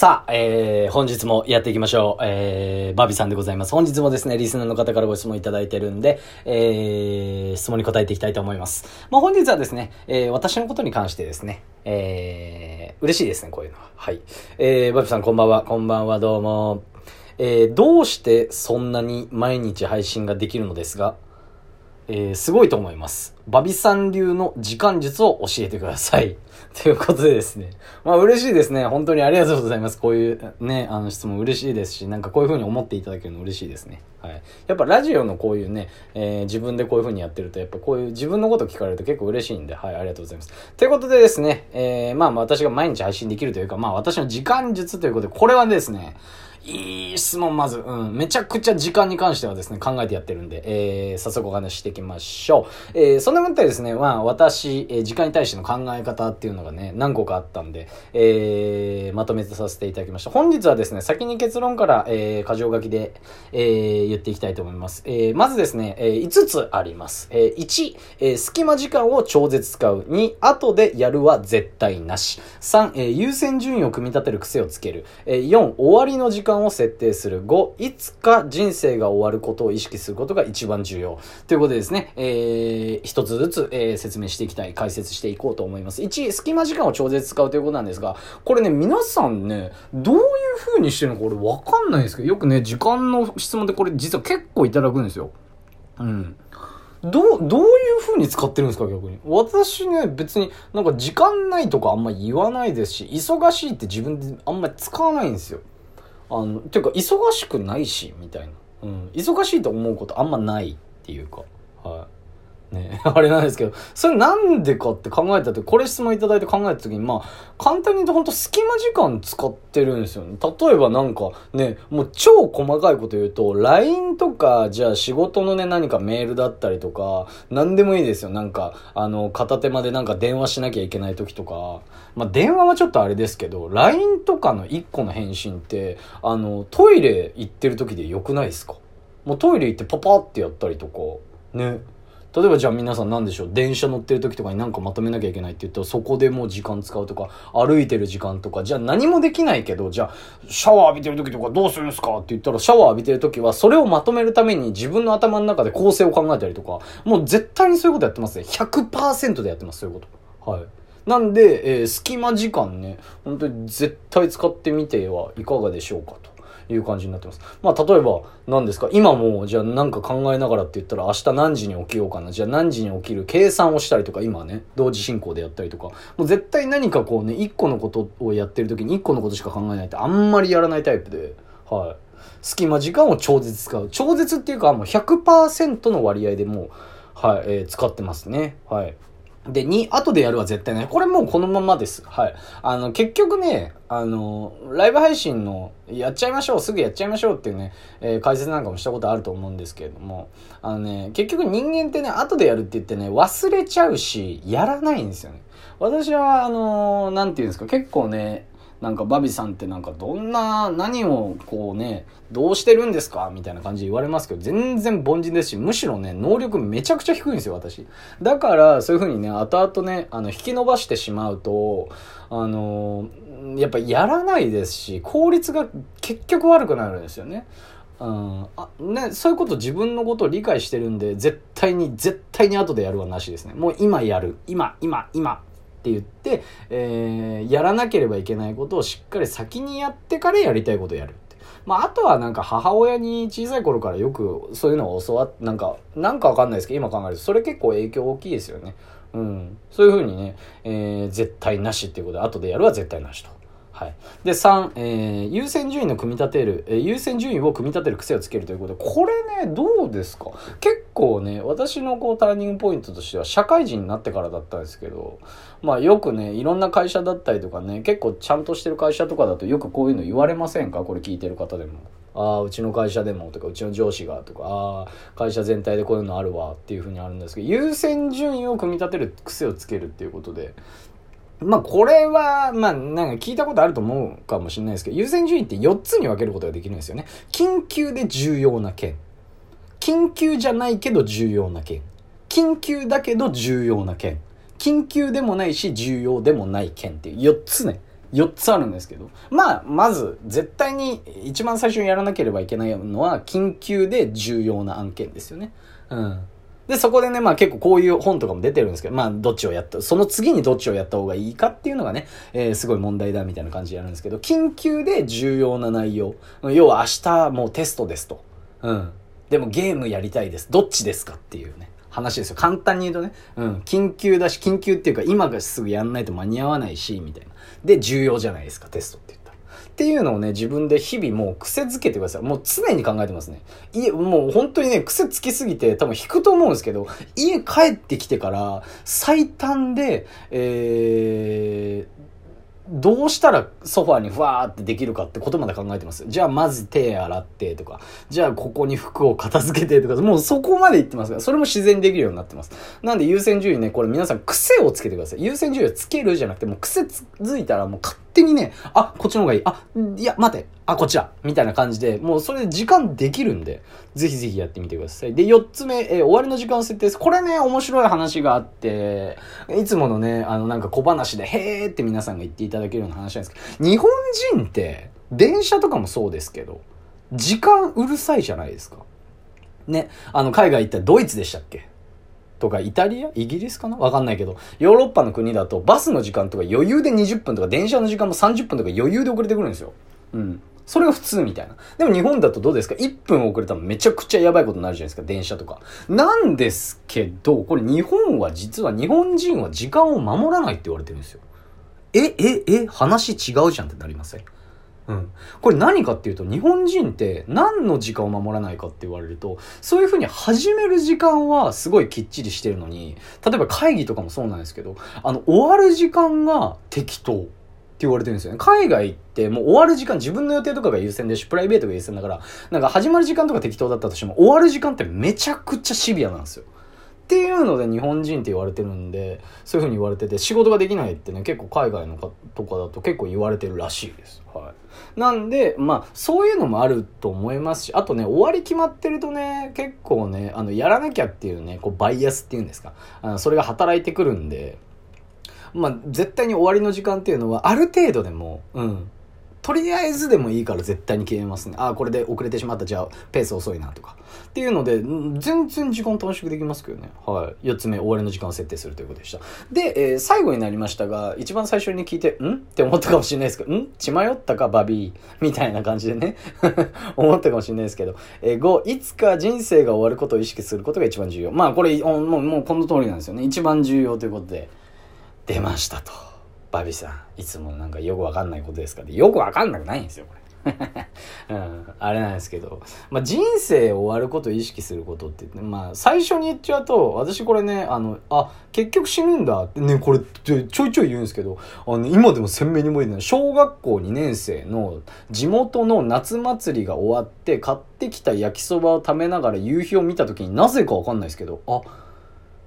さあ、えー、本日もやっていきましょう。えー、バビさんでございます。本日もですね、リスナーの方からご質問いただいてるんで、えー、質問に答えていきたいと思います。まあ、本日はですね、えー、私のことに関してですね、えー、嬉しいですね、こういうのは。はい。えー、バビさんこんばんは。こんばんは、どうも。えー、どうしてそんなに毎日配信ができるのですが、えー、すごいと思います。バビさん流の時間術を教えてください。ということでですね。まあ嬉しいですね。本当にありがとうございます。こういうね、あの質問嬉しいですし、なんかこういう風に思っていただけるの嬉しいですね。はい。やっぱラジオのこういうね、えー、自分でこういう風にやってると、やっぱこういう自分のこと聞かれると結構嬉しいんで、はい、ありがとうございます。ということでですね、えー、まあ私が毎日配信できるというか、まあ私の時間術ということで、これはですね、いい質問、まず。うん。めちゃくちゃ時間に関してはですね、考えてやってるんで、えー、早速お話していきましょう。えー、そんなことでですね、まあ、私、えー、時間に対しての考え方っていうのがね、何個かあったんで、えー、まとめてさせていただきました。本日はですね、先に結論から、えー、箇条書きで、えー、言っていきたいと思います。えー、まずですね、えー、5つあります。えー、1、えー、隙間時間を超絶使う。2、後でやるは絶対なし。3、えー、優先順位を組み立てる癖をつける。えー、4、終わりの時間を設定する。5、いつか人生が終わることを意識することが一番重要。ということでですね、えー、一つずつ、えー、説明していきたい、解説していこうと思います。1、隙間時間を超絶使うということなんですが、これね、皆さんね、どういう風にしてるのか俺わかんないんですけど、よくね、時間の質問でこれ実は結構いただくんですよ。うん。どう、どういう風に使ってるんですか逆に。私ね、別になんか時間ないとかあんま言わないですし、忙しいって自分であんまり使わないんですよ。あの、ていうか忙しくないし、みたいな。うん。忙しいと思うことあんまないっていうか。はい。ね、あれなんですけど、それなんでかって考えたとき、これ質問いただいて考えたときに、まあ、簡単に言うと本当隙間時間使ってるんですよね。例えばなんかね、もう超細かいこと言うと、LINE とか、じゃあ仕事のね、何かメールだったりとか、何でもいいですよ。なんか、あの、片手までなんか電話しなきゃいけない時とか、まあ、電話はちょっとあれですけど、LINE とかの1個の返信って、あの、トイレ行ってる時で良くないですか？もうトイレ行ってパパってやったりとか、ね。例えばじゃあ皆さん何でしょう？電車乗ってる時とかになんかまとめなきゃいけないって言ったらそこでもう時間使うとか歩いてる時間とかじゃあ何もできないけどじゃあシャワー浴びてる時とかどうするんですか？って言ったらシャワー浴びてる時はそれをまとめるために自分の頭の中で構成を考えたりとかもう絶対にそういうことやってますね。100%でやってますそういうこと。はい。なんで、えー、隙間時間ね本当に絶対使ってみてはいかがでしょうかと。いう感じになってます。まあ、例えば、何ですか？今も、じゃあなんか考えながらって言ったら、明日何時に起きようかな。じゃあ何時に起きる計算をしたりとか、今ね、同時進行でやったりとか、もう絶対何かこうね、一個のことをやってる時に一個のことしか考えないってあんまりやらないタイプで、はい。隙間時間を超絶使う。超絶っていうか、もう100%の割合でもう、はい、えー、使ってますね。はい。で、2、後でやるは絶対ない。これもうこのままです。はい。あの、結局ね、あの、ライブ配信の、やっちゃいましょう、すぐやっちゃいましょうっていうね、えー、解説なんかもしたことあると思うんですけれども、あのね、結局人間ってね、後でやるって言ってね、忘れちゃうし、やらないんですよね。私は、あの、なんて言うんですか、結構ね、なんかバビさんってなんかどんな、何をこうね、どうしてるんですか？みたいな感じで言われますけど、全然凡人ですし、むしろね、能力めちゃくちゃ低いんですよ、私。だから、そういう風にね、後々ね、あの、引き伸ばしてしまうと、あのやっぱやらないですし、効率が結局悪くなるんですよね。うん、あね、そういうこと自分のことを理解してるんで、絶対に、絶対に後でやるはなしですね。もう今やる。今、今、今。って言って、えー、やらなければいけないことをしっかり先にやってからやりたいことをやる。まあ、あとはなんか母親に小さい頃からよくそういうのを教わって、なんか、なんかわかんないですけど、今考えると、それ結構影響大きいですよね。うん。そういうふうにね、えー、絶対なしっていうことで、後でやるは絶対なしと。はい。で、3、えー、優先順位の組み立てる、えー、優先順位を組み立てる癖をつけるということで、これね、どうですか？結構ね、私のこうターニングポイントとしては、社会人になってからだったんですけど、まあよくね、いろんな会社だったりとかね、結構ちゃんとしてる会社とかだとよくこういうの言われませんか？これ聞いてる方でも。ああ、うちの会社でもとか、うちの上司がとか、ああ、会社全体でこういうのあるわっていうふうにあるんですけど、優先順位を組み立てる癖をつけるっていうことで、まあこれは、まあなんか聞いたことあると思うかもしれないですけど、優先順位って4つに分けることができるんですよね。緊急で重要な件。緊急じゃないけど重要な件。緊急だけど重要な件。緊急でもないし重要でもない件っていう4つね。4つあるんですけど。まあ、まず、絶対に一番最初にやらなければいけないのは、緊急で重要な案件ですよね。うん。で、そこでね、まあ結構こういう本とかも出てるんですけど、まあどっちをやった、その次にどっちをやった方がいいかっていうのがね、えー、すごい問題だみたいな感じでやるんですけど、緊急で重要な内容。要は明日もうテストですと。うん。でもゲームやりたいです。どっちですかっていうね。話ですよ。簡単に言うとね。うん。緊急だし、緊急っていうか今がすぐやんないと間に合わないし、みたいな。で、重要じゃないですか、テストって。っていうのをね、自分で日々もう癖づけてください。もう常に考えてますね。家、もう本当にね、癖つきすぎて多分引くと思うんですけど、家帰ってきてから最短で、えー、どうしたらソファーにふわーってできるかってことまで考えてます。じゃあまず手洗ってとか、じゃあここに服を片付けてとか、もうそこまで言ってますから、それも自然にできるようになってます。なんで優先順位ね、これ皆さん癖をつけてください。優先順位をつけるじゃなくて、もう癖ついたらもう勝にね、あ、こっちの方がいい。あ、いや、待て。あ、こっちだ。みたいな感じで、もうそれで時間できるんで、ぜひぜひやってみてください。で、4つ目、えー、終わりの時間設定です。これね、面白い話があって、いつものね、あの、なんか小話で、へーって皆さんが言っていただけるような話なんですけど、日本人って、電車とかもそうですけど、時間うるさいじゃないですか。ね、あの、海外行ったらドイツでしたっけ？とか、イタリア？イギリスかな？わかんないけど、ヨーロッパの国だとバスの時間とか余裕で20分とか、電車の時間も30分とか余裕で遅れてくるんですよ。うん。それが普通みたいな。でも日本だとどうですか ?1 分遅れたらめちゃくちゃやばいことになるじゃないですか、電車とか。なんですけど、これ日本は実は日本人は時間を守らないって言われてるんですよ。え、え、え、話違うじゃんってなりません？うん。これ何かっていうと、日本人って何の時間を守らないかって言われると、そういうふうに始める時間はすごいきっちりしてるのに、例えば会議とかもそうなんですけど、あの、終わる時間が適当。って言われてるんですよね。海外ってもう終わる時間、自分の予定とかが優先でし、プライベートが優先だから、なんか始まる時間とか適当だったとしても、終わる時間ってめちゃくちゃシビアなんですよ。っていうので日本人って言われてるんで、そういう風に言われてて、仕事ができないってね、結構海外のかとかだと結構言われてるらしいです。はい。なんで、まあ、そういうのもあると思いますし、あとね、終わり決まってるとね、結構ね、あの、やらなきゃっていうね、こう、バイアスっていうんですか。あのそれが働いてくるんで、まあ、絶対に終わりの時間っていうのは、ある程度でも、うん、とりあえずでもいいから絶対に消えますね。ああ、これで遅れてしまった。じゃあ、ペース遅いなとか。っていうので、全然時間短縮できますけどね。はい。4つ目、終わりの時間を設定するということでした。で、えー、最後になりましたが、一番最初に聞いて、ん？って思ったかもしれないですけど、ん？血迷ったか、バビー？みたいな感じでね。思ったかもしれないですけど。えー、5、いつか人生が終わることを意識することが一番重要。まあ、これ、もう、もうこの通りなんですよね。一番重要ということで、出ましたと。バビさん、いつもなんかよくわかんないことですか？ら、よくわかんなくないんですよ、これ。うん、あれなんですけど、まあ、人生終わることを意識することって、まあ、最初に言っちゃうと、私これね、あの、あ、結局死ぬんだってね、これちょいちょい言うんですけど、あの、今でも鮮明に覚えてない。小学校2年生の地元の夏祭りが終わって、買ってきた焼きそばを食べながら夕日を見た時になぜかわかんないですけど、あ、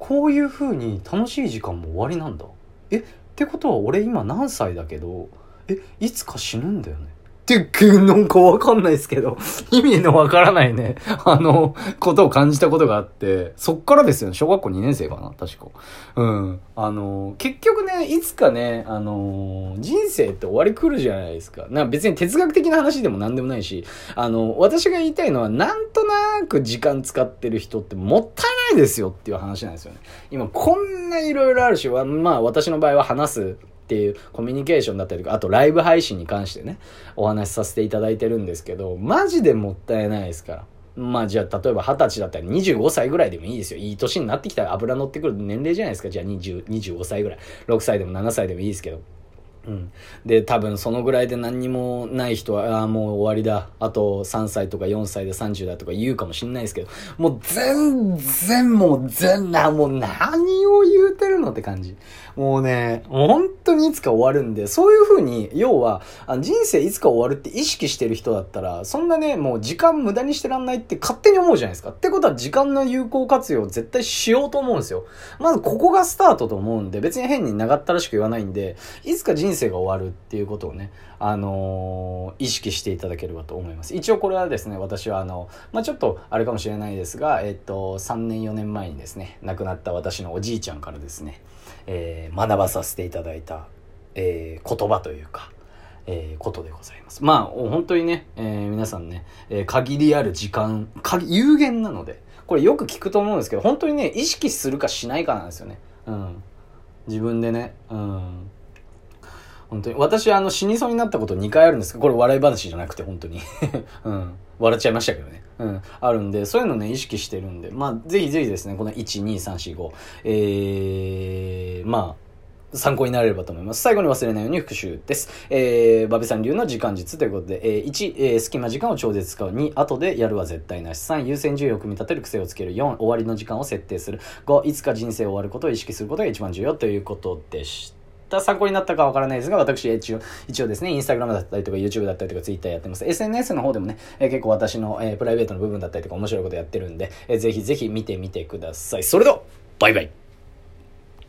こういう風に楽しい時間も終わりなんだ。えってことは俺今何歳だけどえいつか死ぬんだよね。ってなんかわかんないですけど、意味のわからないね、あの、ことを感じたことがあって、そっからですよね、小学校2年生かな、確か。うん。あの、結局ね、いつかね、あの、人生って終わり来るじゃないですか。な別に哲学的な話でも何でもないし、あの、私が言いたいのは、なんとなく時間使ってる人ってもったいないですよっていう話なんですよね。今、こんないろいろあるし、まあ、私の場合は話すっていうコミュニケーションだったりとか、あとライブ配信に関してね、お話しさせていただいてるんですけど、マジでもったいないですから。まあじゃあ例えば二十歳だったら25歳ぐらいでもいいですよ。いい年になってきたら油乗ってくる年齢じゃないですか。じゃあ20 25歳ぐらい。6歳でも7歳でもいいですけど。うん。で、多分そのぐらいで何にもない人は、ああ、もう終わりだ。あと3歳とか4歳で30だとか言うかもしんないですけど、もう全然もう全な、もう何を言うてるのって感じ。もうね、本当にいつか終わるんで、そういう風に、要は、人生いつか終わるって意識してる人だったら、そんなね、もう時間無駄にしてらんないって勝手に思うじゃないですか。ってことは時間の有効活用を絶対しようと思うんですよ。まずここがスタートと思うんで、別に変に長ったらしく言わないんで、いつか人生生が終わるっていうことをね、あのー、意識していただければと思います。一応これはですね、私はあの、まあ、ちょっとあれかもしれないですが、えっと、3年4年前にですね、亡くなった私のおじいちゃんからですね、えー、学ばさせていただいた、えー、言葉というか、えー、ことでございます。まあ、本当にね、えー、皆さんね、えー、限りある時間、有限なので、これよく聞くと思うんですけど、本当にね、意識するかしないかなんですよね。うん。自分でね、うん。本当に。私、あの、死にそうになったこと2回あるんですけど、これ笑い話じゃなくて、本当に。うん。笑っちゃいましたけどね。うん。あるんで、そういうのね、意識してるんで、まあ、ぜひぜひですね、この1、2、3、4、5、えー、まあ、参考になれればと思います。最後に忘れないように復習です。えー、バベさん流の時間術ということで、えー、1、えー、隙間時間を超絶使う。2、後でやるは絶対なし。3、優先順位を組み立てる癖をつける。4、終わりの時間を設定する。5、いつか人生を終わることを意識することが一番重要ということでしたた。参考になったかわからないですが、私一応、一応ですね、インスタグラムだったりとか YouTube だったりとか Twitter やってます。SNS の方でもね、えー、結構私の、えー、プライベートの部分だったりとか面白いことやってるんで、えー、ぜひぜひ見てみてください。それでは、バイバイ